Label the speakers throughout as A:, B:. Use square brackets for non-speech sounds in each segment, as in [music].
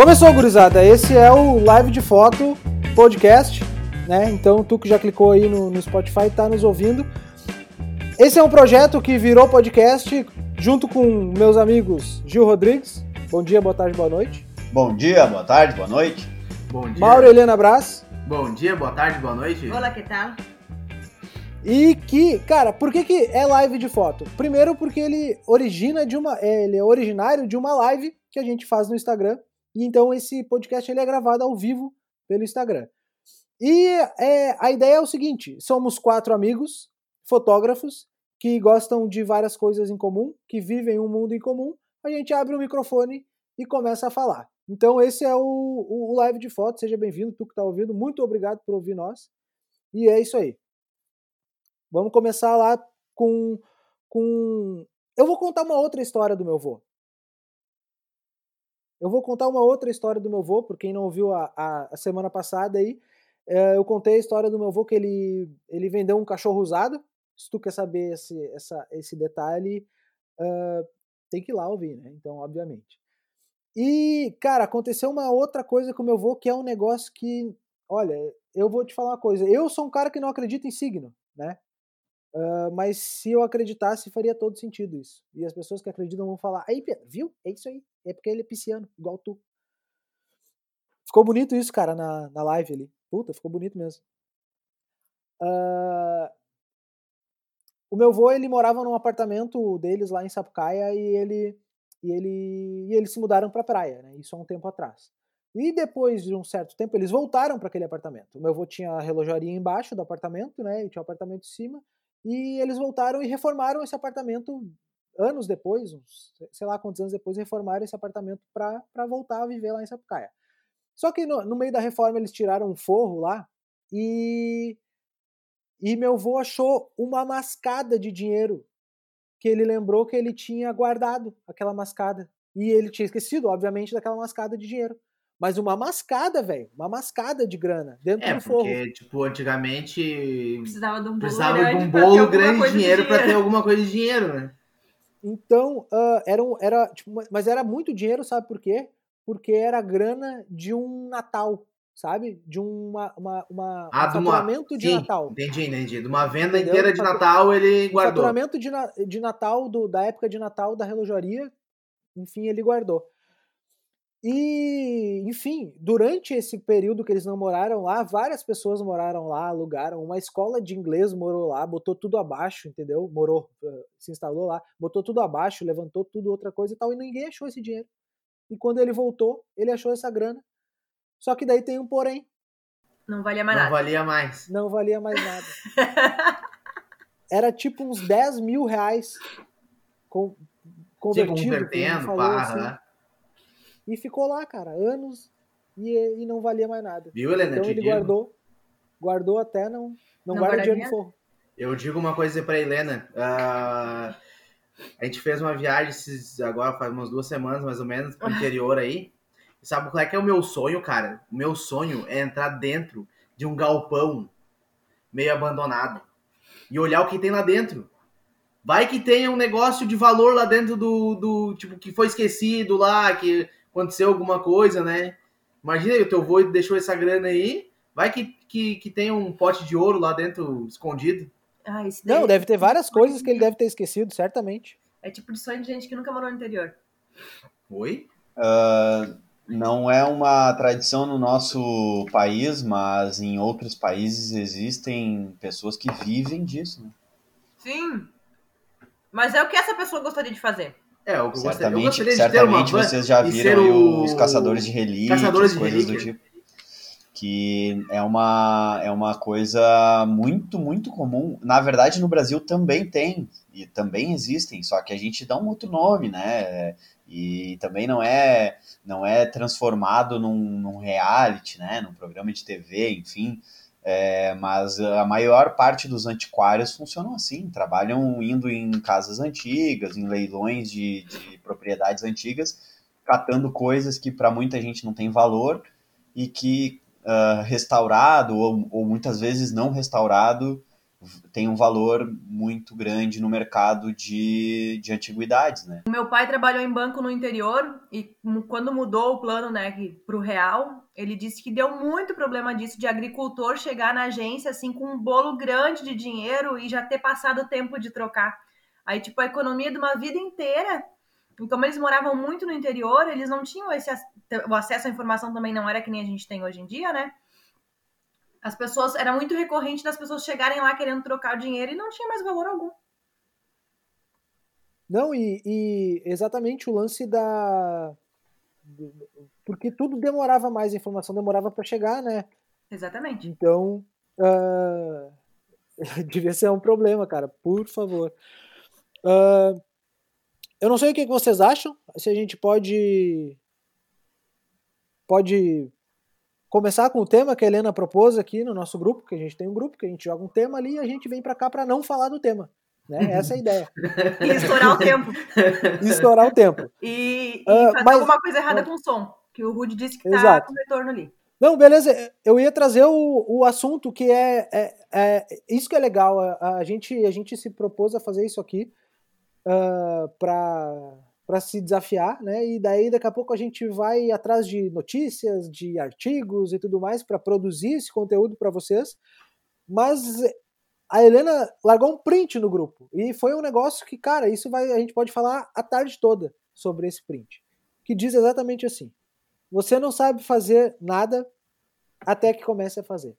A: Começou, gurizada. Esse é o Live de Foto Podcast, né? Então, tu que já clicou aí no, no Spotify e tá nos ouvindo. Esse é um projeto que virou podcast junto com meus amigos Gil Rodrigues. Bom dia, boa tarde, boa noite.
B: Bom dia, boa tarde, boa noite.
C: Bom dia.
A: Mauro Helena Brás.
C: Bom dia, boa tarde, boa noite.
D: Olá, que tal?
A: E que, cara, por que, que é live de foto? Primeiro porque ele origina de uma. Ele é originário de uma live que a gente faz no Instagram. E então esse podcast ele é gravado ao vivo pelo Instagram. E é, a ideia é o seguinte: somos quatro amigos, fotógrafos, que gostam de várias coisas em comum, que vivem um mundo em comum. A gente abre o microfone e começa a falar. Então esse é o, o, live de foto. Seja bem-vindo, tu que está ouvindo. Muito obrigado por ouvir nós. E é isso aí. Vamos começar lá com, com. Eu vou contar uma outra história do meu avô. Eu vou contar uma outra história do meu avô, por quem não ouviu a, a, semana passada aí. É, eu contei a história do meu avô que ele, ele vendeu um cachorro usado. Se tu quer saber esse, essa, esse detalhe, uh, tem que ir lá ouvir, né? Então, obviamente. E, cara, aconteceu uma outra coisa com o meu avô que é um negócio que, olha, eu vou te falar uma coisa. Eu sou um cara que não acredita em signo, né? Uh, mas se eu acreditasse, faria todo sentido isso. E as pessoas que acreditam vão falar: aí, viu? É isso aí. É porque ele é pisciano, igual tu. Ficou bonito isso, cara, na, na live ali. Puta, ficou bonito mesmo. Uh, o meu avô, ele morava num apartamento deles lá em Sapucaia e ele e ele e eles se mudaram para praia, né? Isso há um tempo atrás. E depois de um certo tempo eles voltaram para aquele apartamento. O meu avô tinha a relojaria embaixo do apartamento, né? E tinha o um apartamento em cima. E eles voltaram e reformaram esse apartamento anos depois, uns, sei lá quantos anos depois, reformaram esse apartamento para voltar a viver lá em Sapucaia. Só que no, no, meio da reforma eles tiraram um forro lá e, e meu avô achou uma mascada de dinheiro que ele lembrou que ele tinha guardado aquela mascada. E ele tinha esquecido, obviamente, daquela mascada de dinheiro. Mas uma mascada, velho. Uma mascada de grana dentro
C: é,
A: do forro.
C: Porque, tipo, antigamente.
D: Precisava de um bolo
C: precisava
D: grande,
C: de um bolo grande de dinheiro para ter alguma coisa de dinheiro, né?
A: Então, uh, era, um, era tipo, mas era muito dinheiro, sabe por quê? Porque era grana de um Natal, sabe? De uma, uma, uma
C: Ah,
A: um
C: de uma-
A: faturamento de
C: Sim,
A: Natal.
C: Entendi, entendi. De uma venda
A: Entendeu?
C: inteira de Natal ele
A: O
C: guardou.
A: faturamento de, na- de Natal, do, da época de Natal da relojaria, enfim, ele guardou. E, enfim, durante esse período que eles não moraram lá, várias pessoas moraram lá, alugaram. Uma escola de inglês morou lá, botou tudo abaixo, entendeu? Morou, eh, se instalou lá, botou tudo abaixo, levantou tudo outra coisa e tal, e ninguém achou esse dinheiro. E quando ele voltou, ele achou essa grana. Só que daí tem um porém,
D: Não valia mais
C: Não
D: nada.
C: valia mais.
A: não valia mais nada. [laughs] Era tipo uns 10 mil reais com, convertido, que ele
C: convertendo, pá,
A: assim.
C: aham.
A: E ficou lá, cara, anos e, e não valia mais nada.
C: Viu, Helena?
A: Então ele
C: digo.
A: guardou, guardou até não, não,
D: Não
A: guarda dinheiro no forro.
C: Eu digo uma coisa pra Helena. ah, a gente fez uma viagem esses- agora faz umas duas semanas, mais ou menos, pro interior aí. E sabe qual é que é o meu sonho, cara? O meu sonho é entrar dentro de um galpão meio abandonado e olhar o que tem lá dentro. Vai que tenha um negócio de valor lá dentro do, do tipo, que foi esquecido lá, que aconteceu alguma coisa, né? Imagina aí, o teu avô deixou essa grana aí, vai que, que, que tem um pote de ouro lá dentro escondido.
D: Ah, isso daí
A: Não, deve ter várias coisas que ele deve ter esquecido, certamente.
D: É tipo de sonho de gente que nunca morou no interior.
C: Oi?
B: Ah, não é uma tradição no nosso país, mas em outros países existem pessoas que vivem disso. Né?
D: Sim. Mas é o que essa pessoa gostaria de fazer.
C: É, eu gostaria, eu
B: Certamente,
C: gostaria de ter uma
B: certamente
C: van
B: vocês já viram
C: o-
B: os caçadores de relíquias,
C: Caçadores de
B: coisas do tipo. Que é uma, é uma coisa muito, muito comum. Na verdade, no Brasil também tem, e também existem, só que a gente dá um outro nome, né? E também não é, não é transformado num, num reality, né? Num programa de TV, enfim. É, mas a maior parte dos antiquários funcionam assim, trabalham indo em casas antigas, em leilões de, de propriedades antigas, catando coisas que para muita gente não tem valor e que ah, restaurado ou, ou muitas vezes não restaurado tem um valor muito grande no mercado de, de antiguidades, né?
D: O meu pai trabalhou em banco no interior e quando mudou o plano, né, para o real, ele disse que deu muito problema disso de agricultor chegar na agência assim com um bolo grande de dinheiro e já ter passado o tempo de trocar. Aí tipo a economia de uma vida inteira. E como eles moravam muito no interior, eles não tinham esse o acesso à informação também não era que nem a gente tem hoje em dia, né? As pessoas, era muito recorrente das pessoas chegarem lá querendo trocar o dinheiro e não tinha mais valor algum.
A: Não, e, e exatamente o lance da. Porque tudo demorava mais, a informação demorava para chegar, né?
D: Exatamente.
A: Então, uh... [laughs] devia ser um problema, cara, por favor. Uh... Eu não sei o que vocês acham, se a gente pode. Pode começar com o tema que a Helena propôs aqui no nosso grupo, que a gente tem um grupo, que a gente joga um tema ali e a gente vem para cá para não falar do tema. Né? Essa é a ideia.
D: e estourar o tempo.
A: E estourar o tempo. [laughs]
D: E, e uh, fazer mas... alguma coisa errada com o som, que o Rude disse que tá Exato. com retorno ali.
A: Não, beleza. Eu ia trazer o, o assunto que é, é, é, Isso que é legal. A, a, gente, a gente se propôs a fazer isso aqui uh, para para se desafiar, né? E daí daqui a pouco a gente vai atrás de notícias, de artigos e tudo mais para produzir esse conteúdo para vocês. Mas a Helena largou um print no grupo e foi um negócio que, cara, isso vai a gente pode falar a tarde toda sobre esse print, que diz exatamente assim: você não sabe fazer nada até que comece a fazer.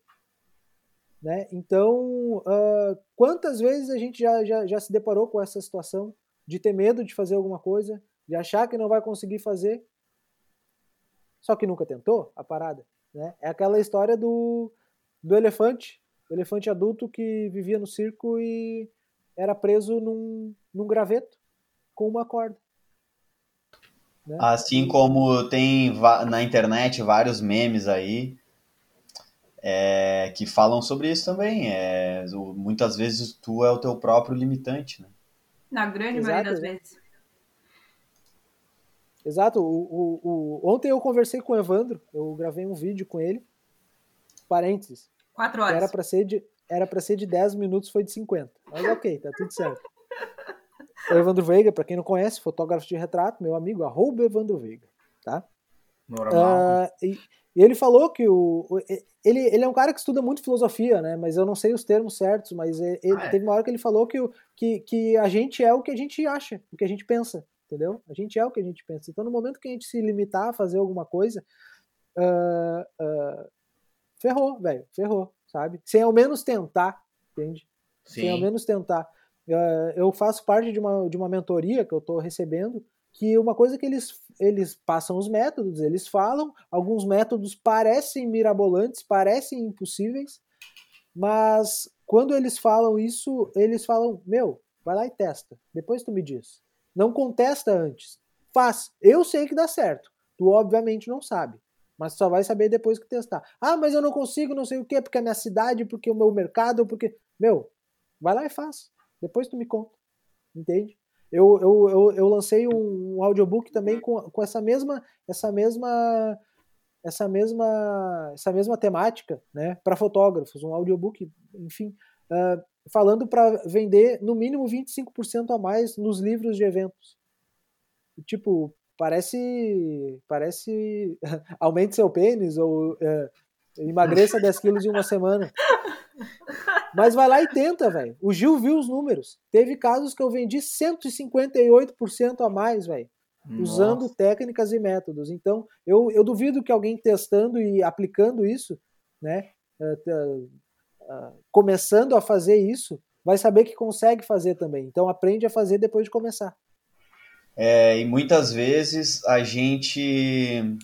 A: Né? Então, uh, quantas vezes a gente já, já, já se deparou com essa situação de ter medo de fazer alguma coisa, de achar que não vai conseguir fazer, só que nunca tentou a parada. Né? É aquela história do, do elefante, o elefante adulto que vivia no circo e era preso num, num graveto com uma corda.
B: Né? Assim como tem na internet vários memes aí é, que falam sobre isso também. É, muitas vezes tu é o teu próprio limitante, né?
D: Na grande Exato, maioria das vezes.
A: Exato. O, o, o, Ontem eu conversei com o Evandro, eu gravei um vídeo com ele. Parênteses.
D: Quatro horas.
A: Era para ser de era para ser de 10 minutos, foi de 50. Mas ok, tá tudo certo. [laughs] O Evandro Veiga, para quem não conhece, fotógrafo de retrato, meu amigo, arroba Evandro Veiga, tá?
C: Normal.
A: Uh, e, e, ele falou que o, ele, ele é um cara que estuda muito filosofia, né? Mas eu não sei os termos certos, mas ele, ah, é. teve uma hora que ele falou que, que, que a gente é o que a gente acha, o que a gente pensa, entendeu? A gente é o que a gente pensa. Então, no momento que a gente se limitar a fazer alguma coisa, uh, uh, ferrou, velho, ferrou, sabe? Sem ao menos tentar, entende? Sim. Sem ao menos tentar. Uh, eu faço parte de uma, de uma mentoria que eu estou recebendo que uma coisa que eles, eles passam os métodos, eles falam, alguns métodos parecem mirabolantes, parecem impossíveis, mas quando eles falam isso, eles falam, meu, vai lá e testa, depois tu me diz. Não contesta antes, faz. Eu sei que dá certo, tu obviamente não sabe, mas só vai saber depois que testar. Ah, mas eu não consigo, não sei o quê, porque é a minha cidade, porque o meu mercado, porque... Meu, vai lá e faz, depois tu me conta, entende? Eu, eu, eu, eu lancei um, audiobook também com, com essa mesma essa mesma essa mesma essa mesma temática, né, para fotógrafos, um audiobook, enfim, uh, falando para vender no mínimo 25% a mais nos livros de eventos. Tipo, parece parece [laughs] aumente seu pênis ou uh, emagreça 10 quilos em uma semana. [laughs] Mas vai lá e tenta, velho. O Gil viu os números. Teve casos que eu vendi 158% a mais, velho. Usando técnicas e métodos. Então, eu, eu duvido que alguém testando e aplicando isso, né? Uh, uh, começando a fazer isso, vai saber que consegue fazer também. Então, aprende a fazer depois de começar.
B: É, e muitas vezes a gente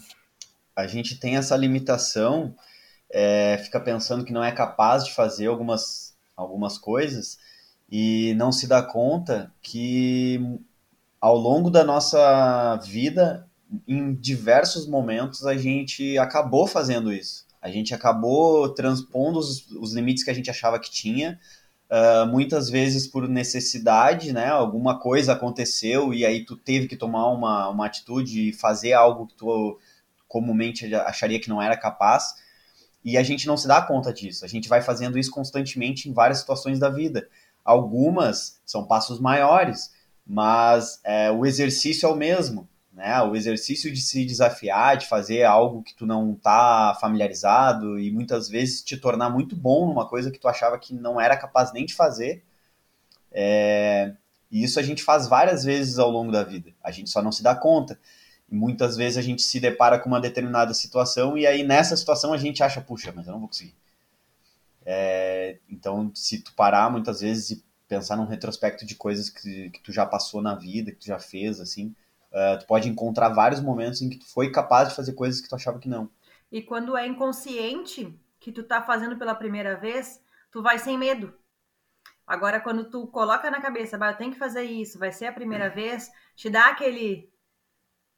B: a gente tem essa limitação é, fica pensando que não é capaz de fazer algumas, algumas coisas e não se dá conta que ao longo da nossa vida, em diversos momentos, a gente acabou fazendo isso. A gente acabou transpondo os, os limites que a gente achava que tinha, uh, muitas vezes por necessidade, né? Alguma coisa aconteceu e aí tu teve que tomar uma, uma atitude e fazer algo que tu comumente acharia que não era capaz e a gente não se dá conta disso. A gente vai fazendo isso constantemente em várias situações da vida. Algumas são passos maiores, mas é, o exercício é o mesmo. Né? O exercício de se desafiar, de fazer algo que tu não está familiarizado e muitas vezes te tornar muito bom numa coisa que tu achava que não era capaz nem de fazer. É, e isso a gente faz várias vezes ao longo da vida. A gente só não se dá conta. Muitas vezes a gente se depara com uma determinada situação e aí nessa situação a gente acha, puxa, mas eu não vou conseguir. É, então, se tu parar muitas vezes e pensar num retrospecto de coisas que, que tu já passou na vida, que tu já fez, assim, uh, tu pode encontrar vários momentos em que tu foi capaz de fazer coisas que tu achava que não.
D: E quando é inconsciente que tu tá fazendo pela primeira vez, tu vai sem medo. Agora, quando tu coloca na cabeça, vai, eu tenho que fazer isso, vai ser a primeira vez, te dá aquele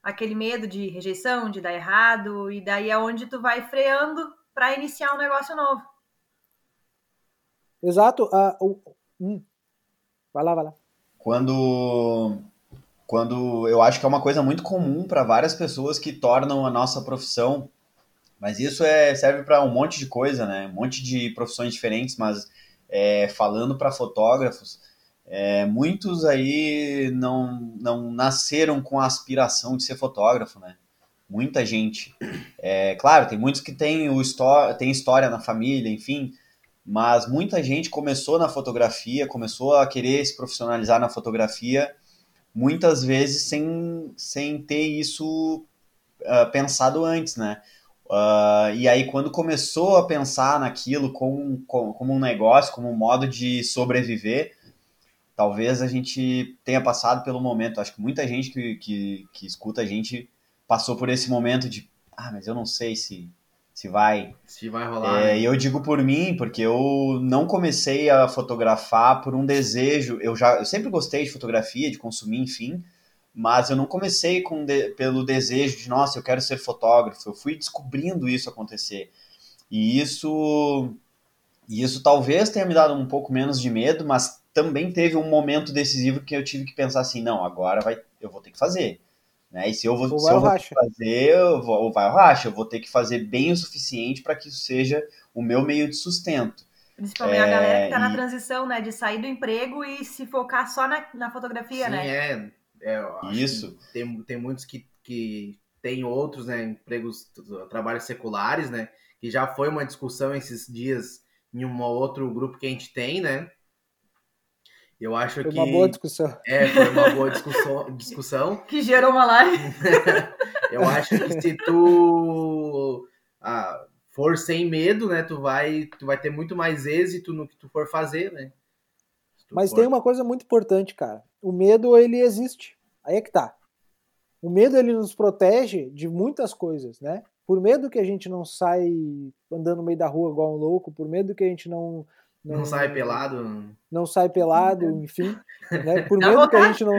D: aquele medo de rejeição, de dar errado, e daí é onde tu vai freando para iniciar um negócio novo.
A: Exato. Uh, uh, vai lá, vai lá.
B: Quando, quando eu acho que é uma coisa muito comum para várias pessoas que tornam a nossa profissão, mas isso é, serve para um monte de coisa, né? Um monte de profissões diferentes, mas é, falando para fotógrafos, é, muitos aí não, não nasceram com a aspiração de ser fotógrafo, né? Muita gente. É, claro, tem muitos que têm, o têm história na família, enfim, mas muita gente começou na fotografia, começou a querer se profissionalizar na fotografia, muitas vezes sem, sem ter isso uh, pensado antes, né? Uh, e aí, quando começou a pensar naquilo como, como, como, um negócio, como um modo de sobreviver, talvez a gente tenha passado pelo momento. Acho que muita gente que, que, que escuta a gente passou por esse momento de, ah, mas eu não sei se, se vai.
C: Se vai rolar.
B: É, né? E eu digo por mim, porque eu não comecei a fotografar por um desejo. Eu já eu sempre gostei de fotografia, de consumir, enfim mas eu não comecei com de, pelo desejo de, nossa, eu quero ser fotógrafo. Eu fui descobrindo isso acontecer. E isso, e isso talvez tenha me dado um pouco menos de medo, mas também teve um momento decisivo que eu tive que pensar assim, não, agora vai, eu vou ter que fazer. Né? E se eu vou, se eu vou fazer, eu vou, ou vai ao racha, eu vou ter que fazer bem o suficiente para que isso seja o meu meio de sustento.
D: Principalmente é, a galera que está na transição, né? De sair do emprego e se focar só na, na fotografia,
C: sim,
D: né?
C: É, é,
B: Isso.
C: Tem, tem muitos que, que têm outros, né, empregos, trabalhos seculares, né, que já foi uma discussão esses dias em um outro grupo que a gente tem, né, eu acho
A: foi
C: que...
A: Foi uma boa discussão.
C: É, foi uma boa discussão. [laughs] discussão.
D: que gerou uma live. [laughs]
C: eu acho que se tu ah, for sem medo, né, tu vai, tu vai ter muito mais êxito no que tu for fazer, né.
A: Mas for... tem uma coisa muito importante, cara o medo ele existe. Aí é que tá. O medo ele nos protege de muitas coisas, né? Por medo que a gente não sai andando no meio da rua igual um louco, por medo que a gente não
C: não, não sai pelado,
A: não sai pelado, enfim, [laughs] né? Por medo que a gente não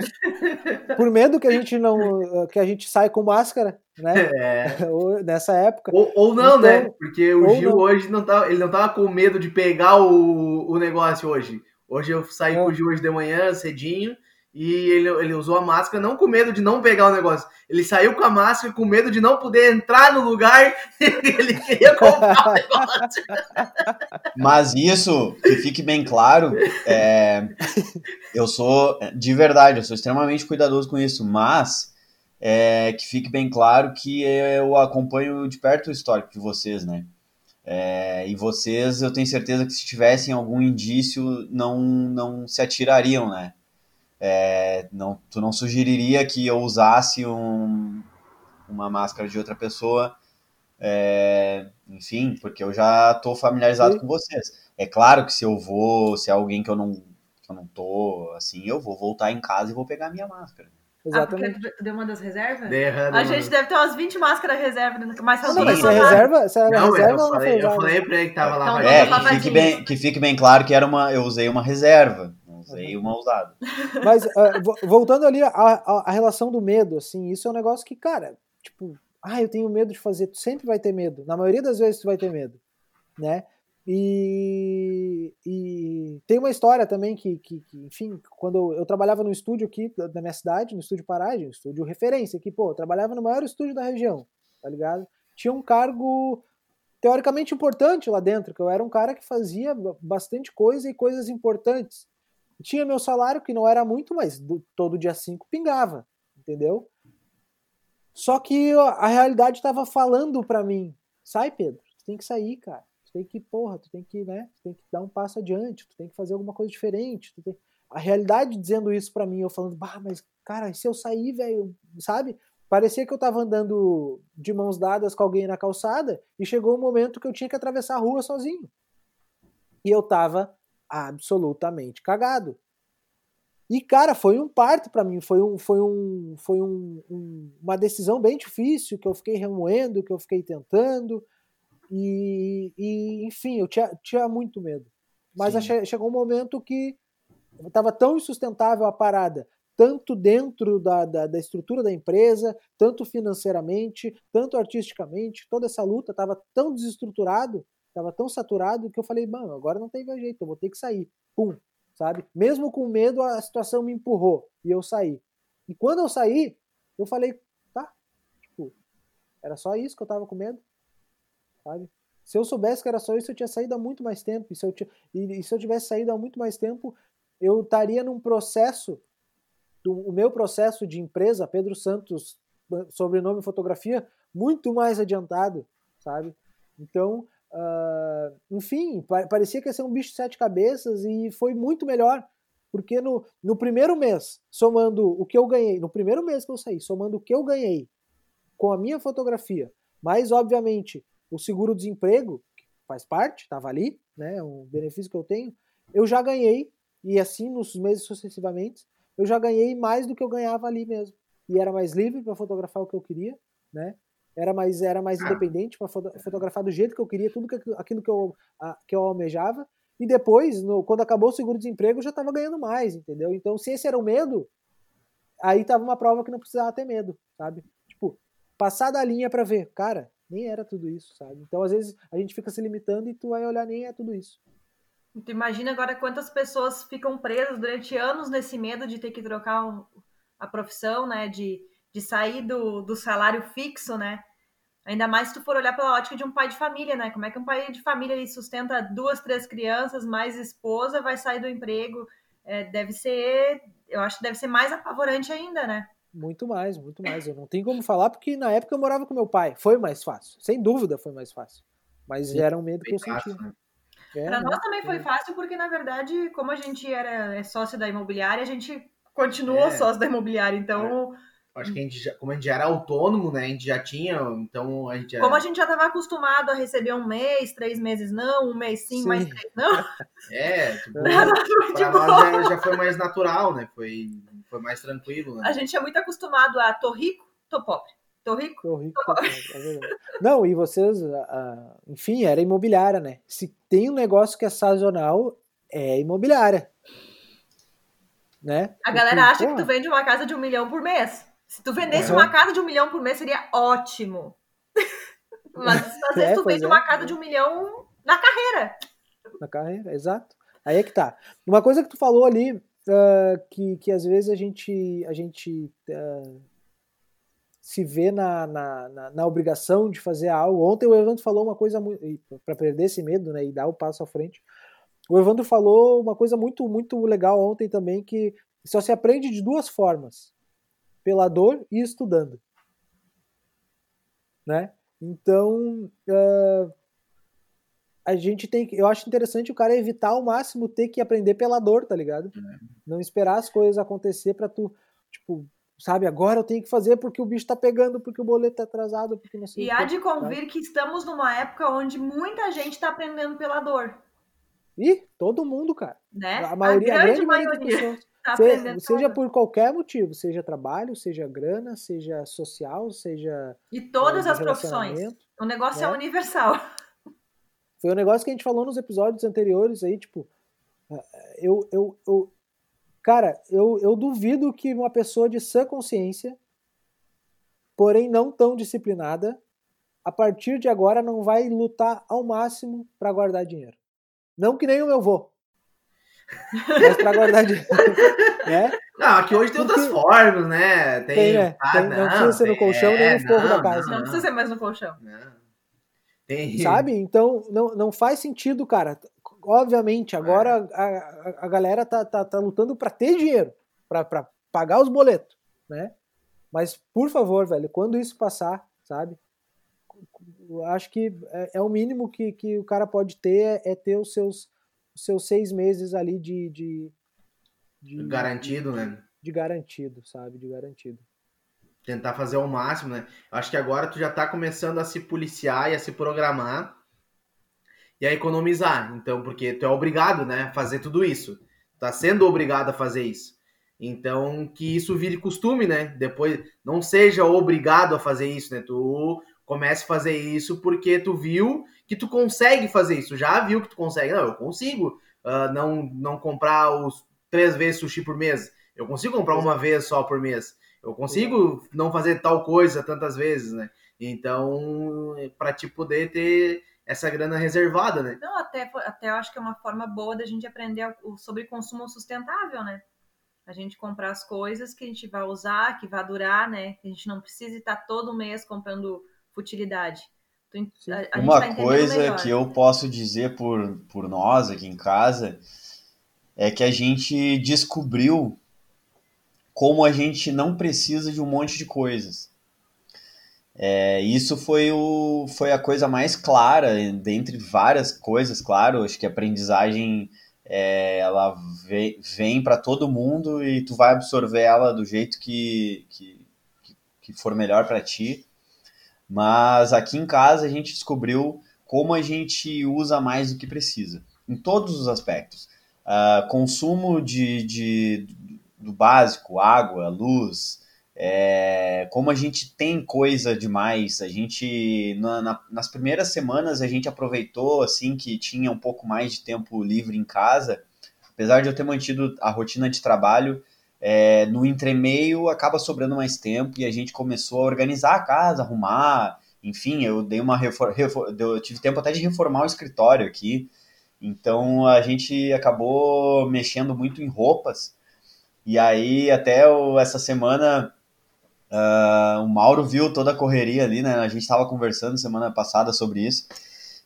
A: por medo que a gente não que a gente sai com máscara, né? [laughs] É. [laughs] Nessa época.
C: Ou, ou não, né? então, né? Porque o Gil não. hoje não tá, ele não tava com medo de pegar o, o negócio hoje. Hoje eu saí é. com o Gil hoje de manhã cedinho e ele, ele usou a máscara não com medo de não pegar o negócio. Ele saiu com a máscara com medo de não poder entrar no lugar [laughs] ele queria comprar o negócio. [laughs]
B: Mas isso, que fique bem claro, é, eu sou, de verdade, eu sou extremamente cuidadoso com isso, mas é, que fique bem claro que eu acompanho de perto o histórico de vocês, né? É, e vocês, eu tenho certeza que se tivessem algum indício, não, não se atirariam, né? É, não, tu não sugeriria que eu usasse um, uma máscara de outra pessoa, é, enfim, porque eu já estou familiarizado Sim. com vocês. É claro que se eu vou, se é alguém que eu não, que eu não tô, assim, eu vou voltar em casa e vou pegar minha máscara.
D: Exatamente. Ah, tu deu uma das reservas? a gente deve ter umas 20 máscaras reserva, mas
A: não, mas se é reserva, se é
C: não,
A: reserva,
C: eu falei, eu falei pra ele que tava lá.
B: Então, é, que fique, bem, que fique bem claro que era uma, eu usei uma reserva usei uma usada.
A: Mas, uh, voltando ali, a, relação do medo, assim, isso é um negócio que, cara, tipo, ah, eu tenho medo de fazer, tu sempre vai ter medo. Na maioria das vezes tu vai ter medo, né? E, e tem uma história também que, que, que, enfim, quando eu, eu, trabalhava no estúdio aqui da minha cidade, no estúdio Paragem, estúdio referência, que, pô, eu trabalhava no maior estúdio da região, tá ligado? Tinha um cargo teoricamente importante lá dentro, que eu era um cara que fazia bastante coisa e coisas importantes. Tinha meu salário, que não era muito, mas do, todo dia 5 pingava, entendeu? Só que a realidade estava falando para mim, sai Pedro, tu tem que sair, cara. Tu tem que, porra, tu tem que, né, tu tem que dar um passo adiante, tu tem que fazer alguma coisa diferente. Tem... A realidade dizendo isso para mim, eu falando, bah, mas cara, se eu sair, velho, sabe? Parecia que eu tava andando de mãos dadas com alguém na calçada e chegou um momento que eu tinha que atravessar a rua sozinho. E eu tava absolutamente cagado. E, cara, foi um parto para mim, foi, um, foi, um, foi um, um, uma decisão bem difícil, que eu fiquei remoendo, que eu fiquei tentando, e, e enfim, eu tinha, tinha muito medo. Mas chegou um momento que estava tão insustentável a parada, tanto dentro da, da, da, estrutura da empresa, tanto financeiramente, tanto artisticamente, toda essa luta estava tão desestruturado, estava tão saturado que eu falei, mano, agora não tem mais jeito, eu vou ter que sair. Pum, sabe? Mesmo com medo, a situação me empurrou e eu saí. E quando eu saí, eu falei, tá, tipo, era só isso que eu tava com medo, sabe? Se eu soubesse que era só isso, eu tinha saído há muito mais tempo. E se eu, e se eu tivesse saído há muito mais tempo, eu estaria num processo do, o meu processo de empresa, Pedro Santos, sobrenome fotografia, muito mais adiantado, sabe? Então, uh, enfim, parecia que ia ser um bicho de sete cabeças e foi muito melhor, porque no, no primeiro mês, somando o que eu ganhei, no primeiro mês que eu saí, somando o que eu ganhei com a minha fotografia, mais obviamente o seguro-desemprego, que faz parte, estava ali, né, é um benefício que eu tenho, eu já ganhei, e assim nos meses sucessivamente, eu já ganhei mais do que eu ganhava ali mesmo. E era mais livre para fotografar o que eu queria, né? Era mais, era mais independente para fotografar do jeito que eu queria, tudo que, aquilo que eu, a, que eu almejava. E depois, no, quando acabou o seguro-desemprego, eu já estava ganhando mais, entendeu? Então, se esse era o medo, aí tava uma prova que não precisava ter medo, sabe? Tipo, passar da linha para ver, cara, nem era tudo isso, sabe? Então, às vezes, a gente fica se limitando e tu vai olhar, nem é tudo isso.
D: Tu imagina agora quantas pessoas ficam presas durante anos nesse medo de ter que trocar a profissão, né? De, de sair do, do salário fixo, né? Ainda mais se tu for olhar pela ótica de um pai de família, né? Como é que um pai de família ele sustenta duas, três crianças, mais esposa, vai sair do emprego? É, deve ser, eu acho que deve ser mais apavorante ainda, né?
A: Muito mais, muito mais. Eu não tenho como falar porque na época eu morava com meu pai. Foi mais fácil. Sem dúvida foi mais fácil. Mas Sim, era um medo que eu sentia. Né?
D: É, para nós também foi fácil, porque na verdade, como a gente era é sócio da imobiliária, a gente continuou é. sócio da imobiliária, então.
C: É. Acho que a gente já, como a gente já era autônomo, né? A gente já tinha, então a gente.
D: Como a gente já estava acostumado a receber um mês, três meses não, um mês sim, sim. mais três não. [laughs]
C: É, tipo, pra nós já, já, foi mais natural, né? Foi, foi mais tranquilo. Né?
D: A gente é muito acostumado a tô rico, tô pobre. Tô rico? Tô rico. Tô
A: é Não, e vocês, uh, enfim, era imobiliária, né? Se tem um negócio que é sazonal, é imobiliária. Né?
D: A galera acha que tu vende uma casa de um milhão por mês. Se tu vendesse uhum. uma casa de um milhão por mês, seria ótimo. [laughs] Mas às vezes é, tu vende é. uma casa de um milhão na carreira.
A: Na carreira, exato. Aí é que tá. Uma coisa que tu falou ali, uh, que, que às vezes a gente, a gente uh, se vê na, na, na, na, obrigação de fazer algo. Ontem o Evandro falou uma coisa para perder esse medo, né, e dar o passo à frente. O Evandro falou uma coisa muito muito legal ontem também que só se aprende de duas formas: pela dor e estudando, né? Então uh, a gente tem que, eu acho interessante o cara evitar ao máximo ter que aprender pela dor, tá ligado? É. Não esperar as coisas acontecer para tu tipo sabe? Agora eu tenho que fazer porque o bicho tá pegando, porque o boleto tá atrasado, porque não sei
D: E há de convir que estamos numa época onde muita gente tá aprendendo pela dor.
A: E todo mundo, cara. Né? A maioria, a grande, a grande maioria, maioria das pessoas. Tá seja, seja por qualquer motivo, seja trabalho, seja grana, seja social, seja.
D: E todas as profissões. O negócio é né? é universal.
A: Foi um negócio que a gente falou nos episódios anteriores aí, tipo, eu, eu, eu, Cara, eu, eu duvido que uma pessoa de sã consciência, porém não tão disciplinada, a partir de agora não vai lutar ao máximo para guardar dinheiro. Não que nem o meu vô. Mas para guardar dinheiro. [laughs]
C: né? Não, aqui hoje tem Porque... outras formas, né? Tem, tem,
A: né? Ah, tem não, não, precisa ser no colchão é, nem no forro da casa.
D: Não, não, precisa ser mais no colchão.
C: Tem-
A: Sabe? Então, não, não faz sentido, cara. Obviamente, agora a, a, a galera tá, tá, tá lutando pra ter dinheiro, pra pra pagar os boletos, né? Mas, por favor, velho, quando isso passar, sabe? Eu acho que é, é o mínimo que, que o cara pode ter é, é ter os seus, os seus seis meses ali de. de, de
C: Garantido, né?
A: De garantido, sabe? De garantido.
C: Tentar fazer ao máximo, né? Acho que agora tu já tá começando a se policiar e a se programar e a economizar. Então, porque tu é obrigado, né, a fazer tudo isso. Tá sendo obrigado a fazer isso. Então, que isso vire costume, né? Depois, não seja obrigado a fazer isso, né? Tu comece a fazer isso porque tu viu que tu consegue fazer isso. Já viu que tu consegue. Não, eu consigo ah, não, não comprar os três vezes sushi por mês. Eu consigo comprar uma vez só por mês. Eu consigo não fazer tal coisa tantas vezes, né? Então, para te poder ter essa grana reservada, né?
D: Não, até, até eu acho que é uma forma boa da gente aprender sobre consumo sustentável, né? A gente comprar as coisas que a gente vai usar, que vai durar, né? Que a gente não precisa estar todo mês comprando futilidade. A- a tá
B: Uma
D: entendendo
B: coisa
D: melhor.
B: que eu posso dizer por, por nós aqui em casa é que a gente descobriu como a gente não precisa de um monte de coisas. É, isso foi, o, foi a coisa mais clara, dentre várias coisas, claro. Acho que a aprendizagem é, ela vem, vem para todo mundo e tu vai absorver ela do jeito que, que, que- que for melhor para ti. Mas aqui em casa a gente descobriu como a gente usa mais do que precisa, em todos os aspectos. Ah, consumo de, de- do básico, água, luz, é, como a gente tem coisa demais. A gente, na- na- nas primeiras semanas, a gente aproveitou assim que tinha um pouco mais de tempo livre em casa, apesar de eu ter mantido a rotina de trabalho. É, no entremeio acaba sobrando mais tempo e a gente começou a organizar a casa, arrumar, enfim, eu dei uma refor refor eu tive tempo até de reformar o escritório aqui. Então a gente acabou mexendo muito em roupas. E aí até o- essa semana ah, o Mauro viu toda a correria ali, né? A gente estava conversando semana passada sobre isso,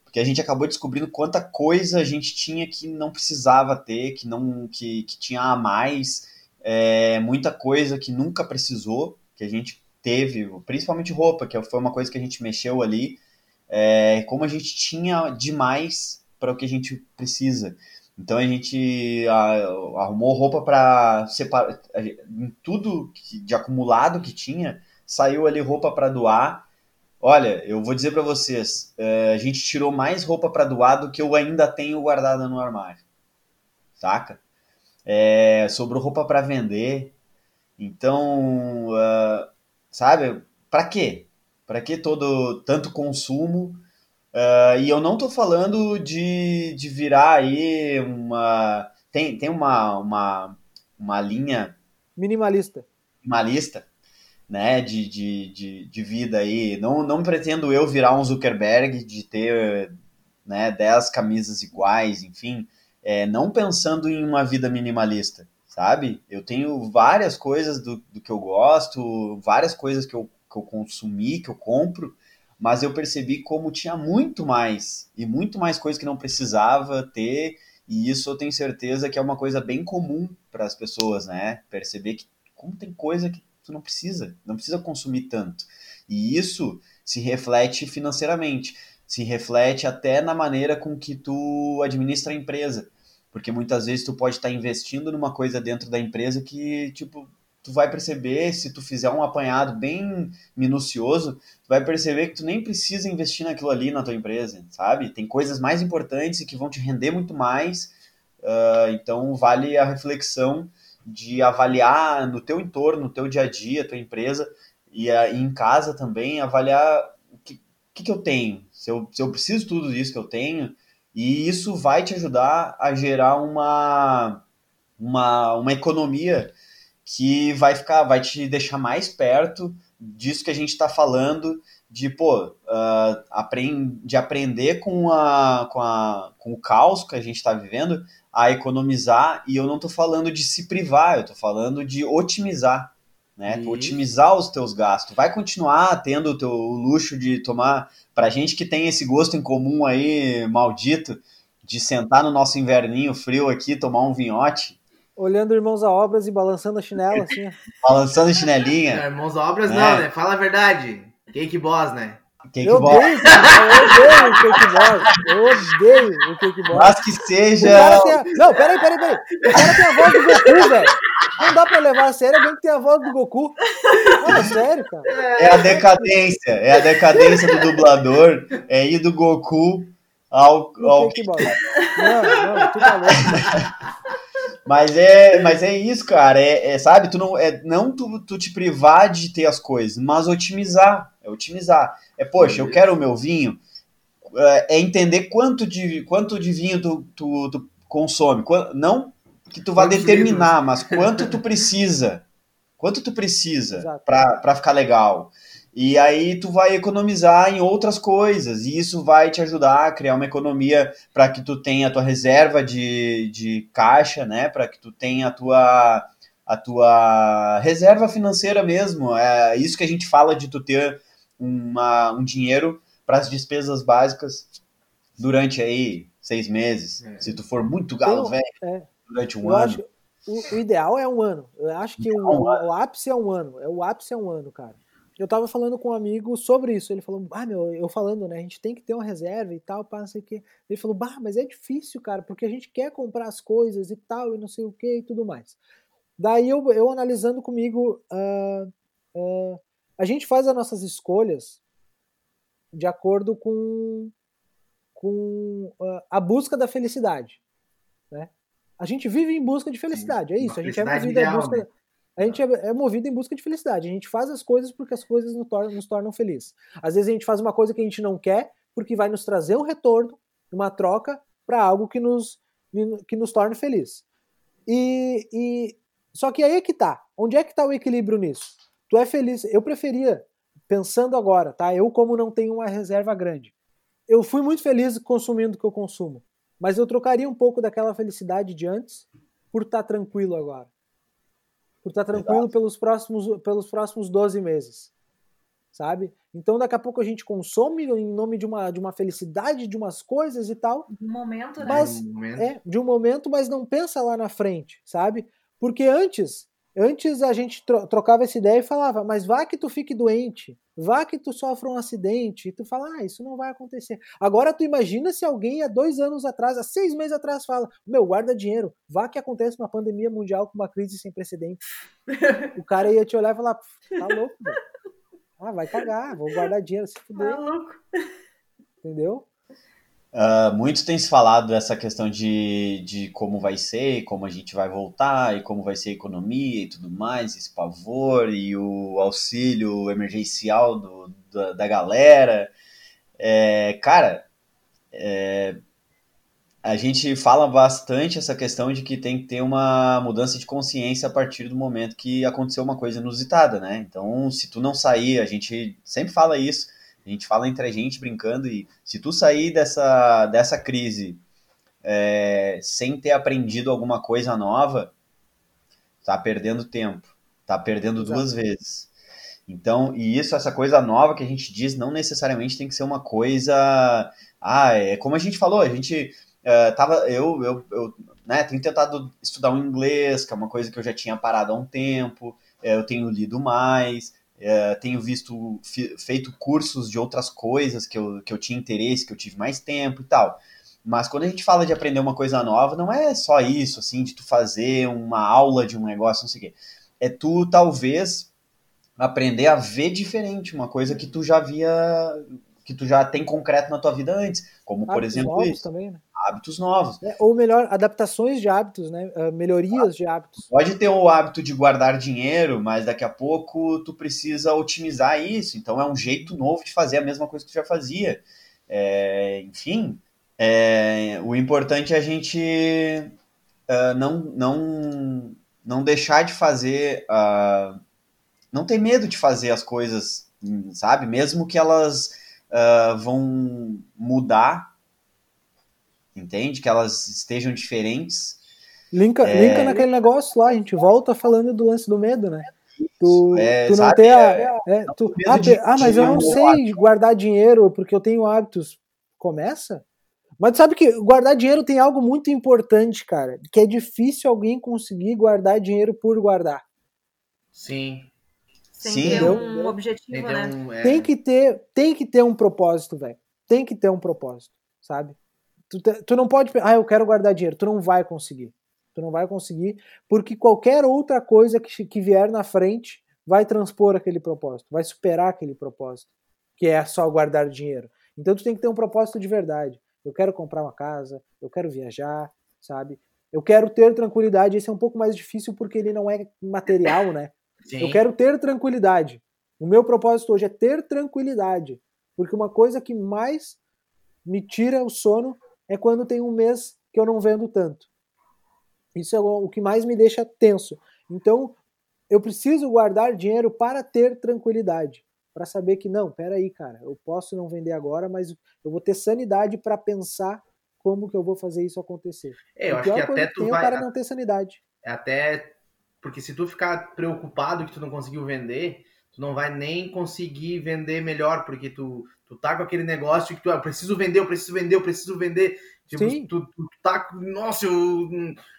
B: porque a gente acabou descobrindo quanta coisa a gente tinha que não precisava ter, que não que, que tinha a mais, é, muita coisa que nunca precisou, que a gente teve, principalmente roupa, que foi uma coisa que a gente mexeu ali, é, como a gente tinha demais para o que a gente precisa. Então a gente arrumou roupa para separar em tudo de acumulado que tinha, saiu ali roupa para doar. Olha, eu vou dizer para vocês, é, a gente tirou mais roupa para doar do que eu ainda tenho guardada no armário, saca? É, sobrou roupa para vender. Então, ah, sabe? Para quê? Para que todo tanto consumo? Ah, e eu não tô falando de, de virar aí uma. Tem, tem uma, uma, uma linha,
A: Minimalista.
B: uma lista, né, de, de, de, de vida aí. Não, não pretendo eu virar um Zuckerberg de ter né, 10 camisas iguais, enfim. É, não pensando em uma vida minimalista, sabe? Eu tenho várias coisas do, do que eu gosto, várias coisas que eu, que eu consumi, que eu compro, mas eu percebi como tinha muito mais e muito mais coisas que não precisava ter e isso eu tenho certeza que é uma coisa bem comum para as pessoas, né? Perceber que como tem coisa que tu não precisa, não precisa consumir tanto. E isso se reflete financeiramente, se reflete até na maneira com que tu administra a empresa, porque muitas vezes tu pode estar investindo numa coisa dentro da empresa que tipo tu vai perceber se tu fizer um apanhado bem minucioso, tu vai perceber que tu nem precisa investir naquilo ali na tua empresa, sabe? Tem coisas mais importantes e que vão te render muito mais. Uh, então vale a reflexão de avaliar no teu entorno, no teu dia a dia, tua empresa e, uh, em casa também avaliar o que, que, que eu tenho, se eu, se eu preciso tudo isso que eu tenho e isso vai te ajudar a gerar uma uma, uma economia que vai ficar, vai te deixar mais perto disso que a gente está falando, de pô, uh, aprend, de aprender com, a, com, a, com o caos que a gente está vivendo a economizar, e eu não estou falando de se privar, eu estou falando de otimizar, né?
C: Isso.
B: otimizar os teus gastos. Vai continuar tendo o teu luxo de tomar. Pra gente que tem esse gosto em comum aí, maldito, de sentar no nosso inverninho frio aqui, tomar um vinhote,
A: Olhando Irmãos a Obras e balançando a chinela, assim. [laughs]
B: balançando
C: É,
B: chinelinha.
C: irmãos obras
B: É.
C: não, né? Fala a verdade. Cake Boss, né?
B: Quem
A: Eu
B: bota?
A: odeio, eu odeio o Cake Boss. Eu odeio o Cake Boss.
B: Mas que seja.
A: a... Não, peraí, peraí, peraí. O cara tem a voz do Goku, velho. Não dá pra levar a sério alguém que tem a voz do Goku. Não, é sério, cara.
B: É a decadência. É a decadência do dublador. É ir do Goku ao. Ao...
A: Cake Boss. Não, não, tu tá louco.
B: Mas é, mas é isso, cara. É, é, sabe, tu não, é não tu, tu te privar de ter as coisas, mas otimizar. É otimizar. É, poxa, eu quero o meu vinho. É é entender quanto de, quanto de vinho tu, tu, tu consome. Não que tu vá determinar, mas quanto tu precisa. Quanto tu precisa pra ficar legal. E aí tu vai economizar em outras coisas. E isso vai te ajudar a criar uma economia para que tu tenha a tua reserva de, de caixa, né? Para que tu tenha a tua, a tua reserva financeira mesmo. É isso que a gente fala de tu ter uma, um dinheiro para as despesas básicas durante aí seis meses.
C: É.
B: Se tu for muito galo
A: Eu-
B: velho
A: é.
B: durante um
A: Eu
B: ano.
A: acho que o, o ideal é um ano. Eu acho que o,
B: Um
A: o, o ápice é um ano. É, o ápice é um ano, cara. Eu tava falando com um amigo sobre isso. Ele falou, ah, meu, eu falando, né? A gente tem que ter uma reserva e tal, pá, não sei o quê. Ele falou, bah, mas é difícil, cara, porque a gente quer comprar as coisas e tal, e não sei o quê e tudo mais. Daí eu, eu analisando comigo, ah, ah, a gente faz as nossas escolhas de acordo com, com ah, a busca da felicidade. Né? A gente vive em busca de felicidade, é isso. A gente é movido em busca. A gente é, é movido em busca de felicidade. A gente faz as coisas porque as coisas nos tornam, nos tornam felizes. Às vezes a gente faz uma coisa que a gente não quer porque vai nos trazer um retorno, uma troca para algo que nos, que nos torne feliz. E, e só que aí é que tá. Onde é que tá o equilíbrio nisso? Tu é feliz. Eu preferia, pensando agora, tá? Eu como não tenho uma reserva grande, eu fui muito feliz consumindo o que eu consumo, mas eu trocaria um pouco daquela felicidade de antes por estar tranquilo agora. Por estar tranquilo pelos próximos, pelos próximos 12 meses. Sabe? Então daqui a pouco a gente consome em nome de uma, de uma felicidade, de umas coisas e tal,
D: No momento, né?
A: Mas-
C: No momento.
A: é, de um momento, mas não pensa lá na frente, sabe? Porque antes, antes a gente tro- trocava essa ideia e falava, mas vá que tu fique doente, vá que tu sofra um acidente, e tu fala, ah, isso não vai acontecer. Agora tu imagina se alguém há dois anos atrás, há seis meses atrás, fala, meu, guarda dinheiro, vá que acontece uma pandemia mundial com uma crise sem precedentes. o cara ia te olhar e falar, tá louco, velho. Ah, vai cagar, vou guardar dinheiro, se fuder,
D: Maluco.
A: entendeu?
B: Ah, muito tem se falado dessa questão de, de como vai ser, como a gente vai voltar, e como vai ser a economia e tudo mais, esse pavor e o auxílio emergencial do, da, da galera. É, cara, é, a gente fala bastante essa questão de que tem que ter uma mudança de consciência a partir do momento que aconteceu uma coisa inusitada, né? Então, se tu não sair, a gente sempre fala isso, a gente fala entre a gente brincando e se tu sair dessa, dessa crise é, sem ter aprendido alguma coisa nova, tá perdendo tempo, tá perdendo
A: Exato.
B: duas vezes. Então, e isso, essa coisa nova que a gente diz, não necessariamente tem que ser uma coisa. Ah, é como a gente falou, a gente eh, tava. Eu, eu, eu né, tenho tentado estudar o inglês, que é uma coisa que eu já tinha parado há um tempo, eh, eu tenho lido mais, eh, tenho visto, feito cursos de outras coisas que eu, que eu tinha interesse, que eu tive mais tempo e tal. Mas quando a gente fala de aprender uma coisa nova, não é só isso, assim, de tu fazer uma aula de um negócio, não sei o quê. É tu, talvez, aprender a ver diferente, uma coisa que tu já via, que tu já tem concreto na tua vida antes, como, por
A: Hábitos
B: exemplo, isso,
A: também, né?
B: Hábitos novos.
A: É, ou melhor, adaptações de hábitos, né? Ah, melhorias de hábitos.
B: Pode ter o hábito de guardar dinheiro, mas daqui a pouco tu precisa otimizar isso. Então é um jeito novo de fazer a mesma coisa que tu já fazia. É, enfim, é, o importante é a gente ah, não, não, não deixar de fazer, ah, não ter medo de fazer as coisas, hum, sabe? Mesmo que elas ah, vão mudar, entende? Que elas estejam diferentes.
A: Linka,
B: É.
A: linka naquele negócio lá, a gente volta falando do lance do medo, né? Tu,
B: É,
A: tu não
B: sabe,
A: tem a.
B: é-
A: é, tu-
B: medo
A: ah,
B: de-
A: ah, mas eu não sei guardar dinheiro porque eu tenho hábitos. Começa? Mas tu sabe que guardar dinheiro tem algo muito importante, cara. Que é difícil alguém conseguir guardar dinheiro por guardar.
C: Sim.
D: Sem
B: Sim.
D: ter um objetivo,
C: Tem,
D: né?
C: um, é,
A: Tem que ter, tem que ter um propósito, velho. Tem que ter um propósito, sabe? Tu, tu não pode, ah, eu quero guardar dinheiro. Tu não vai conseguir. Tu não vai conseguir, porque qualquer outra coisa que, que vier na frente vai transpor aquele propósito, vai superar aquele propósito, que é só guardar dinheiro. Então tu tem que ter um propósito de verdade. Eu quero comprar uma casa, eu quero viajar, sabe? Eu quero ter tranquilidade. Esse é um pouco mais difícil porque ele não é material, né? [laughs]
C: sim.
A: Eu quero ter tranquilidade. O meu propósito hoje é ter tranquilidade. Porque uma coisa que mais me tira o sono é quando tem um mês que eu não vendo tanto. Isso é o que mais me deixa tenso. Então, eu preciso guardar dinheiro para ter tranquilidade. Para saber que, não, peraí, cara, eu posso não vender agora, mas eu vou ter sanidade para pensar como que eu vou fazer isso acontecer.
C: É, eu acho que
A: coisa
C: até tu
A: tem é o
C: vai.
A: cara não ter sanidade.
C: É até. Porque se tu ficar preocupado que tu não conseguiu vender, tu não vai nem conseguir vender melhor, porque tu, tu tá com aquele negócio que tu, ah, eu preciso vender, eu preciso vender, eu preciso vender. Tipo,
A: Sim.
C: tu, tu, tu tá. com- Nossa, eu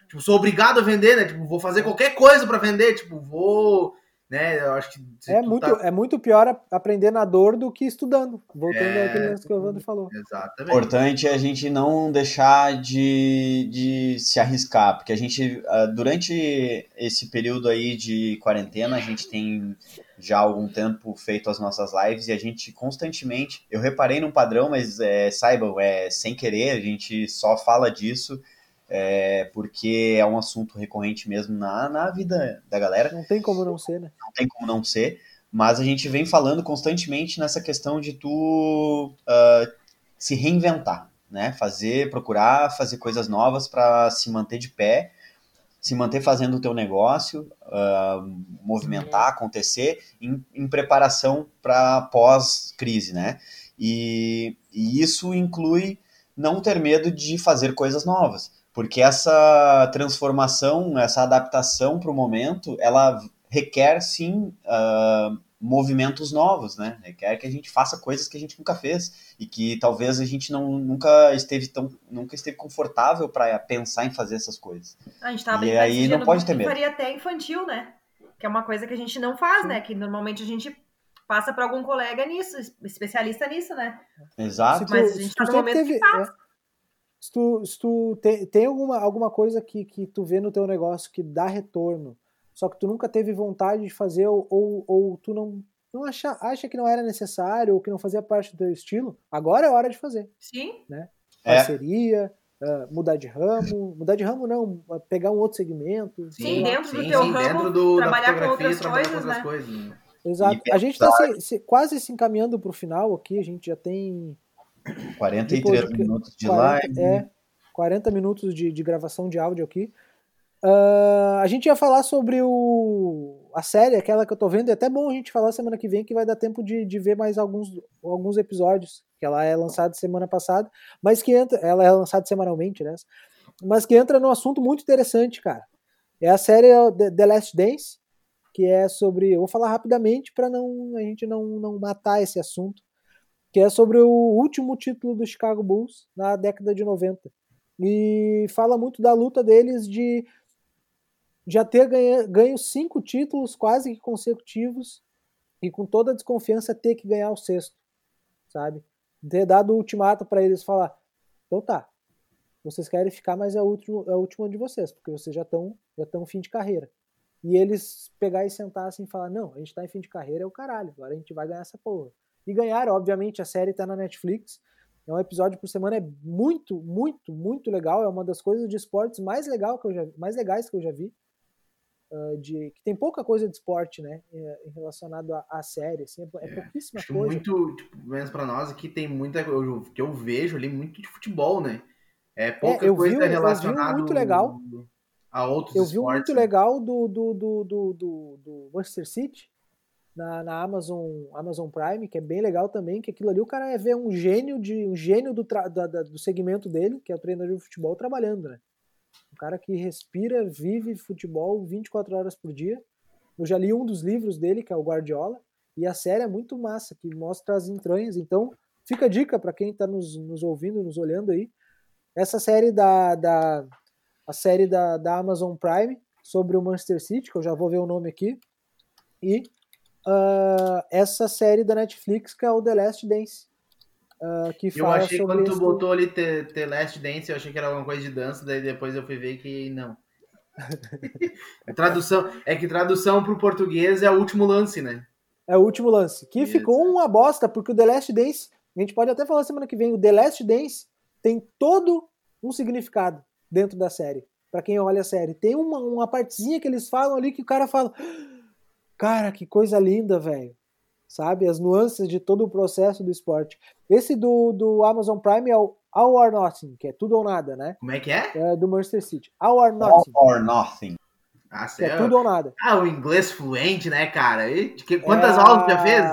C: tipo, sou obrigado a vender, né? Tipo, vou fazer qualquer coisa pra vender, tipo, vou. Né? Eu acho que.
A: É muito,
C: tá-
A: é muito pior aprender na dor do que estudando. Voltando
C: É.
A: àquele lance que o Evandro falou.
C: Exatamente.
B: importante é a gente não deixar de, de se arriscar, porque a gente, ah, durante esse período aí de quarentena, a gente tem já há algum tempo feito as nossas lives e a gente constantemente, eu reparei num padrão, mas é, saibam, é sem querer, a gente só fala disso, é, porque é um assunto recorrente mesmo na, na vida da galera
A: Não tem como não ser, né?
B: não tem como não ser, mas a gente vem falando constantemente nessa questão de tu ah, se reinventar, né? Fazer, procurar fazer coisas novas para se manter de pé, se manter fazendo o teu negócio, ah, movimentar, acontecer em, em preparação para pós-crise, né? E, e isso inclui não ter medo de fazer coisas novas, porque essa transformação, essa adaptação para o momento, ela requer sim ah, movimentos novos, né? Requer que a gente faça coisas que a gente nunca fez e que talvez a gente não, nunca esteve tão, nunca esteve confortável para pensar em fazer essas coisas.
D: A gente tava
B: E aí não pode ter
D: que
B: medo.
D: faria até infantil, né? Que é uma coisa que a gente não faz, né? Que normalmente a gente passa para algum colega nisso, especialista nisso, né?
B: Exato.
A: Tu,
D: Mas a gente tá no momento que
A: teve-
D: faz.
A: é, se tu, se tu tem, tem alguma, alguma coisa que, que tu vê no teu negócio que dá retorno, só que tu nunca teve vontade de fazer ou, ou, ou tu não, não acha, acha que não era necessário ou que não fazia parte do teu estilo, agora é hora de fazer.
D: Sim.
B: É.
A: Parceria, ah, mudar de ramo, mudar de ramo não, ah, pegar um outro segmento.
D: Sim, dentro do
C: sim,
D: teu
C: sim,
D: ramo,
C: dentro do,
D: trabalhar com outras
C: trabalhar
D: coisas,
C: com outras
D: né?
C: coisas. né?
A: Exato. A gente está quase se encaminhando para o final aqui, a gente já tem
B: 43
A: Depois de-
B: minutos de
A: 40,
B: live.
A: É, 40 minutos de, de gravação de áudio aqui. Ah, a gente ia falar sobre o, a série, aquela que eu tô vendo. É até bom a gente falar semana que vem, que vai dar tempo de, de ver mais alguns, alguns episódios. Que ela é lançada semana passada, mas que entra. Ela é lançada semanalmente, né? Mas que entra num assunto muito interessante, cara. É a série The, The Last Dance, que é sobre. Eu vou falar rapidamente para não, a gente não, não matar esse assunto. Que é sobre o último título do Chicago Bulls na década de 90. E fala muito da luta deles de já ter ganho cinco títulos quase que consecutivos e com toda a desconfiança ter que ganhar o sexto, sabe? Ter dado o ultimato para eles falar: então tá, vocês querem ficar, mas é o último, é o último de vocês, porque vocês já estão já estão fim de carreira. E eles pegar e sentar assim e falar: não, a gente tá em fim de carreira, é o caralho, agora a gente vai ganhar essa porra. E ganharam, obviamente, a série tá na Netflix. É um episódio por semana, é muito, muito, muito legal. É uma das coisas de esportes mais, legal que eu já, mais legais que eu já vi. Uh, de, que tem pouca coisa de esporte, né? Em relacionado à, à série, assim, é, é pouquíssima
C: Acho
A: coisa.
C: muito, tipo, menos pra nós aqui tem muita eu, que eu vejo ali muito de futebol, né? É pouca
A: eu vi
C: coisa
A: eu vi um muito legal.
C: a outros
A: Eu vi um
C: esportes.
A: muito
C: né?
A: legal do, do, do, do, do, do Manchester City na, na Amazon, Amazon Prime, que é bem legal também, que aquilo ali o cara é ver um gênio de um gênio do, tra- da- da- do segmento dele, que é o treinador de futebol, trabalhando, né? Um cara que respira, vive futebol 24 horas por dia. Eu já li um dos livros dele, que é o Guardiola, e a série é muito massa, que mostra as entranhas. Então, fica a dica para quem está nos, nos, ouvindo, nos olhando aí. Essa série da, da a série da, da Amazon Prime sobre o Manchester City, que eu já vou ver o nome aqui, e uh, essa série da Netflix que é o The Last Dance. Uh, que
C: eu achei que quando tu botou ali The, The Last Dance, eu achei que era alguma coisa de dança, daí depois eu fui ver que não. [laughs] tradução, é que tradução para o português é o último lance, né?
A: É o último lance. Que Isso. ficou uma bosta, porque o The Last Dance, a gente pode até falar semana que vem, o The Last Dance tem todo um significado dentro da série. para quem olha a série. Tem uma, uma partezinha que eles falam ali que o cara fala. Cara, que coisa linda, velho. Sabe? As nuances de todo o processo do esporte. Esse do, do Amazon Prime é o All or Nothing, que é tudo ou nada, né?
C: Como é que é?
A: É do Manchester City. All or Nothing.
B: All or Nothing.
C: Ah,
A: é tudo ou nada.
C: Ah, o inglês fluente, né, cara? E, que, quantas é aulas a... já fez?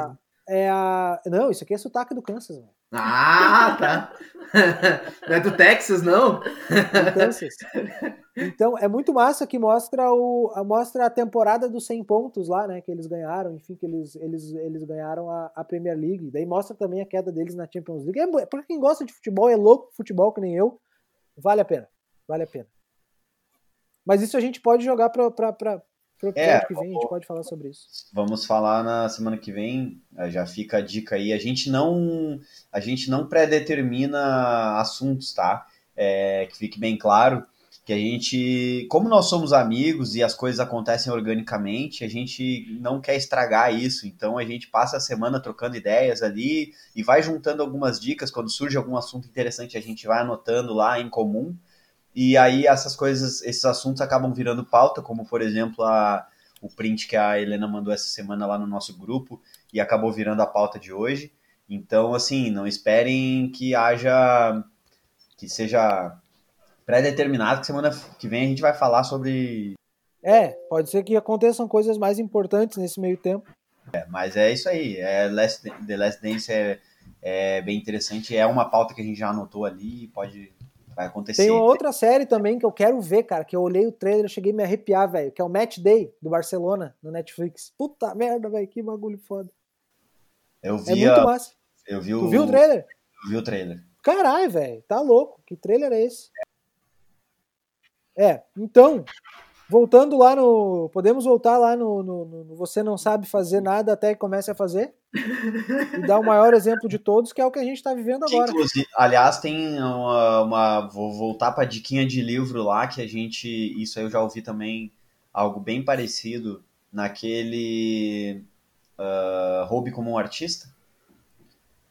A: É a. Não, isso aqui é sotaque do Kansas, velho.
C: Ah, tá. [laughs] Não é do Texas, não? Do Kansas. [laughs]
A: Então, é muito massa que mostra, o, mostra a temporada dos 100 pontos lá, né? Que eles ganharam, enfim, que eles, eles, eles ganharam a, a Premier League. Daí mostra também a queda deles na Champions League. É, pra quem gosta de futebol, é louco futebol que nem eu, vale a pena. Vale a pena. Mas isso a gente pode jogar pro episódio é, que vem, a gente pode falar sobre isso.
B: Vamos falar na semana que vem, já fica a dica aí. A gente não, a gente não pré-determina assuntos, tá? É, que fique bem claro que a gente, como nós somos amigos e as coisas acontecem organicamente, a gente não quer estragar isso, então a gente passa a semana trocando ideias ali e vai juntando algumas dicas, quando surge algum assunto interessante a gente vai anotando lá em comum, e aí essas coisas, esses assuntos acabam virando pauta, como por exemplo a, o print que a Helena mandou essa semana lá no nosso grupo e acabou virando a pauta de hoje. Então, assim, não esperem que haja que seja pré-determinado que semana que vem a gente vai falar sobre.
A: É, pode ser que aconteçam coisas mais importantes nesse meio tempo.
B: É, mas é isso aí. É Last, The Last Dance é, é bem interessante. É uma pauta que a gente já anotou ali. Pode. Vai acontecer.
A: Tem uma outra série também que eu quero ver, cara, que eu olhei o trailer e cheguei a me arrepiar, velho, que é o Match Day do Barcelona no Netflix. Puta merda, velho, que bagulho foda.
B: Eu vi. É muito massa. Eu vi o...
A: Tu viu o trailer?
B: Eu vi o trailer.
A: Caralho, velho, tá louco. Que trailer é esse? É, então, voltando lá no. Podemos voltar lá no, no, no, Você Não Sabe Fazer Nada até que comece a fazer? e dar o maior exemplo de todos, que é o que a gente está vivendo agora.
B: Inclusive, aliás, tem uma, uma. Vou voltar para a diquinha de livro lá, que a gente. Isso aí eu já ouvi também algo bem parecido naquele. Uh, Roube como um artista?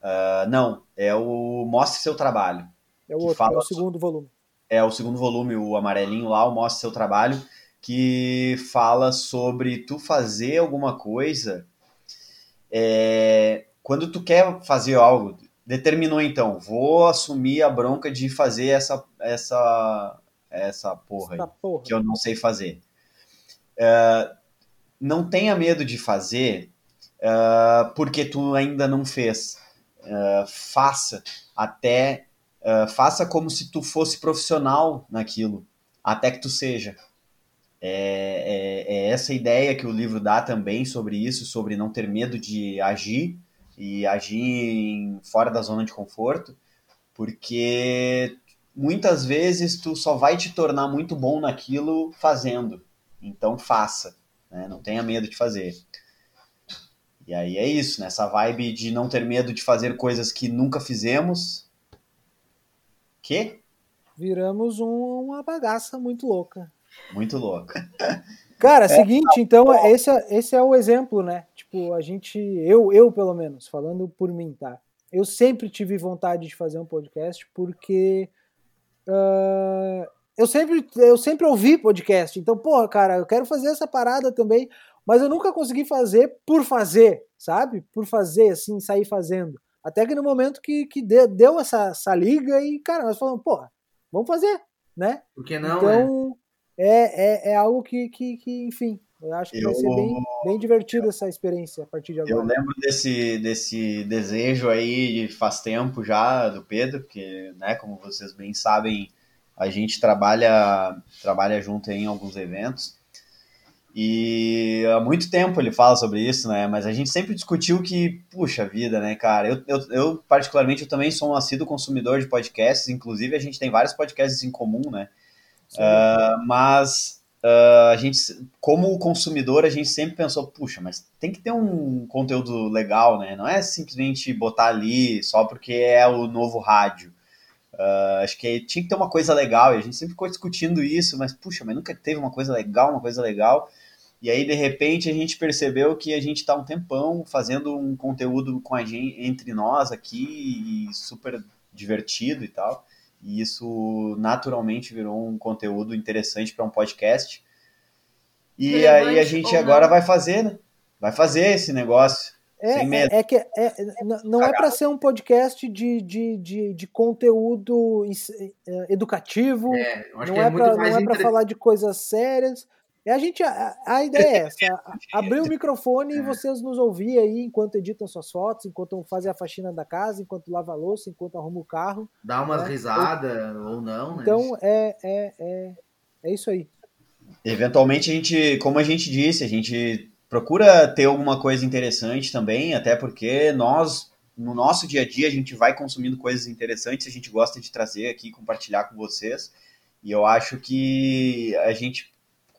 B: Uh, não, é o Mostre Seu Trabalho.
A: É o outro, é o segundo volume
B: é o segundo volume, o amarelinho lá, o Mostra Seu Trabalho, que fala sobre tu fazer alguma coisa é, quando tu quer fazer algo. Determinou então, vou assumir a bronca de fazer essa essa essa porra, essa porra. que eu não sei fazer. É, não tenha medo de fazer é, porque tu ainda não fez. É, faça até Uh, faça como se tu fosse profissional naquilo, até que tu seja. É, é, é, essa ideia que o livro dá também sobre isso, sobre não ter medo de agir e agir em, fora da zona de conforto, porque muitas vezes tu só vai te tornar muito bom naquilo fazendo. Então faça, né? não tenha medo de fazer. E aí é isso, nessa né? vibe de não ter medo de fazer coisas que nunca fizemos, que?
A: Viramos um, uma bagaça muito louca.
B: Muito louca. [laughs]
A: Cara, é, seguinte, então, esse, é, esse é o exemplo, né? Tipo, a gente, eu, eu pelo menos, falando por mim, tá? Eu sempre tive vontade de fazer um podcast porque uh, eu, sempre, eu sempre ouvi podcast. Então, porra, cara, eu quero fazer essa parada também, mas eu nunca consegui fazer por fazer, sabe? Por fazer, assim, sair fazendo. Até que no momento que, que deu essa, essa liga e, cara, nós falamos, pô, vamos fazer, né?
C: Por que não,
A: então, né? é, é, é algo que, que, que, enfim, eu acho que eu, vai ser bem, bem divertido essa experiência a partir de agora.
B: Eu lembro desse, desse desejo aí faz tempo já do Pedro, porque, né, como vocês bem sabem, a gente trabalha, trabalha junto em alguns eventos. E há muito tempo ele fala sobre isso, né? Mas a gente sempre discutiu que, puxa vida, né, cara? Eu, eu, eu particularmente, eu também sou um assíduo consumidor de podcasts, inclusive a gente tem vários podcasts em comum, né? Uh, mas uh, a gente, como consumidor, a gente sempre pensou, puxa, mas tem que ter um conteúdo legal, né? Não é simplesmente botar ali só porque é o novo rádio. Uh, acho que tinha que ter uma coisa legal, e a gente sempre ficou discutindo isso, mas puxa, mas nunca teve uma coisa legal, uma coisa legal. E aí, de repente, a gente percebeu que a gente está um tempão fazendo um conteúdo com a gente, entre nós aqui, super divertido e tal. E isso naturalmente virou um conteúdo interessante para um podcast. E Relevante aí a gente agora vai fazer, né? Vai fazer esse negócio.
A: É, sem medo. é, é que é, é não é para ser um podcast de, de, de, de conteúdo é, educativo, é, não é, é para falar de coisas sérias. É a gente, a, a ideia é essa: abrir o [laughs] microfone e é. vocês nos ouvir aí enquanto editam suas fotos, enquanto fazem a faxina da casa, enquanto lava a louça, enquanto arruma o carro.
C: Dá umas né? risadas ou não,
A: né? Então é, é, é, é isso aí.
B: Eventualmente a gente, como a gente disse, a gente procura ter alguma coisa interessante também, até porque nós, no nosso dia a dia, a gente vai consumindo coisas interessantes, a gente gosta de trazer aqui, compartilhar com vocês. E eu acho que a gente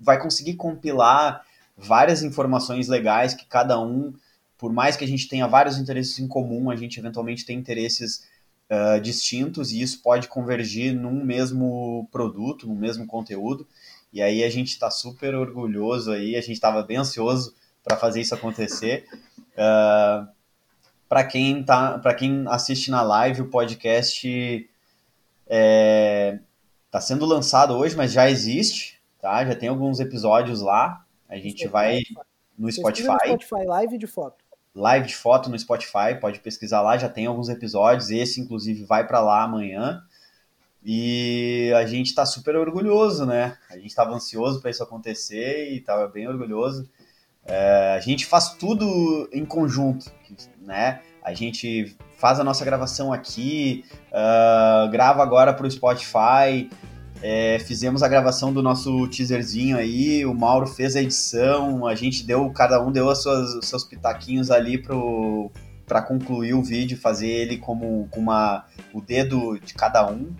B: vai conseguir compilar várias informações legais que cada um, por mais que a gente tenha vários interesses em comum, a gente eventualmente tem interesses uh, distintos e isso pode convergir num mesmo produto, num mesmo conteúdo. E aí a gente está super orgulhoso aí, a gente estava bem ansioso para fazer isso acontecer. Uh, para quem tá, para quem assiste na live, o podcast está é, tá sendo lançado hoje, mas já existe tá? Já tem alguns episódios lá. A gente vai no Spotify. no
A: Spotify, live de foto.
B: Live de foto no Spotify, pode pesquisar lá, já tem alguns episódios. Esse, inclusive, vai para lá amanhã. E a gente está super orgulhoso, né? A gente estava ansioso para isso acontecer e estava bem orgulhoso. É, a gente faz tudo em conjunto, né? A gente faz a nossa gravação aqui, uh, grava agora para o Spotify, é, fizemos a gravação do nosso teaserzinho aí, o Mauro fez a edição, a gente deu, cada um deu os seus, os seus pitaquinhos ali pro para concluir o vídeo, fazer ele como com uma o dedo de cada um.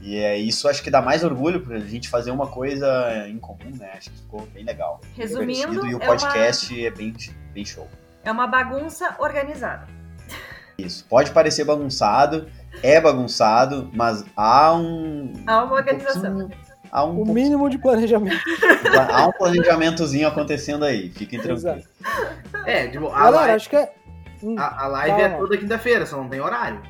B: E é isso acho que dá mais orgulho pra gente fazer uma coisa em comum, né? Acho que ficou bem legal.
D: Resumindo,
B: e o podcast é, uma... é bem, bem show.
D: É uma bagunça organizada.
B: Isso. Pode parecer bagunçado, é bagunçado, mas há um.
D: Há uma organização. Um,
A: há um o mínimo de planejamento.
B: Há um planejamentozinho acontecendo aí, fiquem tranquilos.
C: É, tipo, a
A: Galera, live, acho que é.
C: Hum, a, a, live é toda quinta-feira, só não tem horário.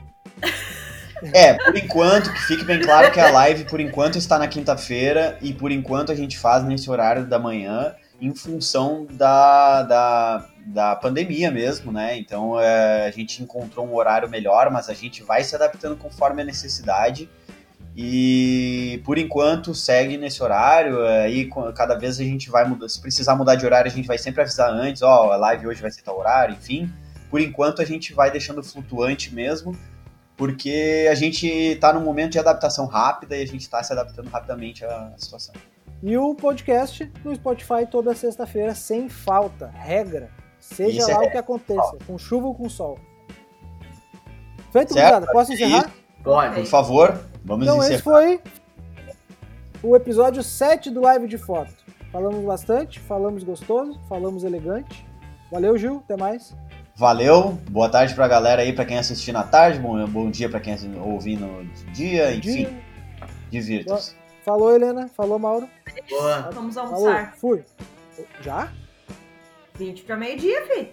B: É, por enquanto, que fique bem claro que a live, por enquanto, está na quinta-feira e por enquanto a gente faz nesse horário da manhã em função da, da, da pandemia mesmo, né? Então é, a gente encontrou um horário melhor, mas a gente vai se adaptando conforme a necessidade. E por enquanto segue nesse horário. Aí cada vez a gente vai mudar. Se precisar mudar de horário, a gente vai sempre avisar antes: ó, oh, a live hoje vai ser tal horário, enfim. Por enquanto a gente vai deixando flutuante mesmo, porque a gente está num momento de adaptação rápida e a gente está se adaptando rapidamente à situação.
A: E o podcast no Spotify toda sexta-feira, sem falta, regra. Seja Isso lá é o que aconteça, com chuva ou com sol. Feito, gurizada? Posso encerrar?
B: Pode. Por favor, vamos
A: então,
B: encerrar.
A: esse foi o episódio 7 do Live de Foto. Falamos bastante, falamos gostoso, falamos elegante. Valeu, Gil, até mais.
B: Valeu, boa tarde pra galera aí, pra quem assistiu na tarde, bom, bom dia pra quem ouviu no dia, enfim. Divirta-se.
A: Falou, Helena. Falou, Mauro.
D: Boa. Vamos almoçar.
A: Falou. Fui. Já?
D: 20 para meio-dia, filho.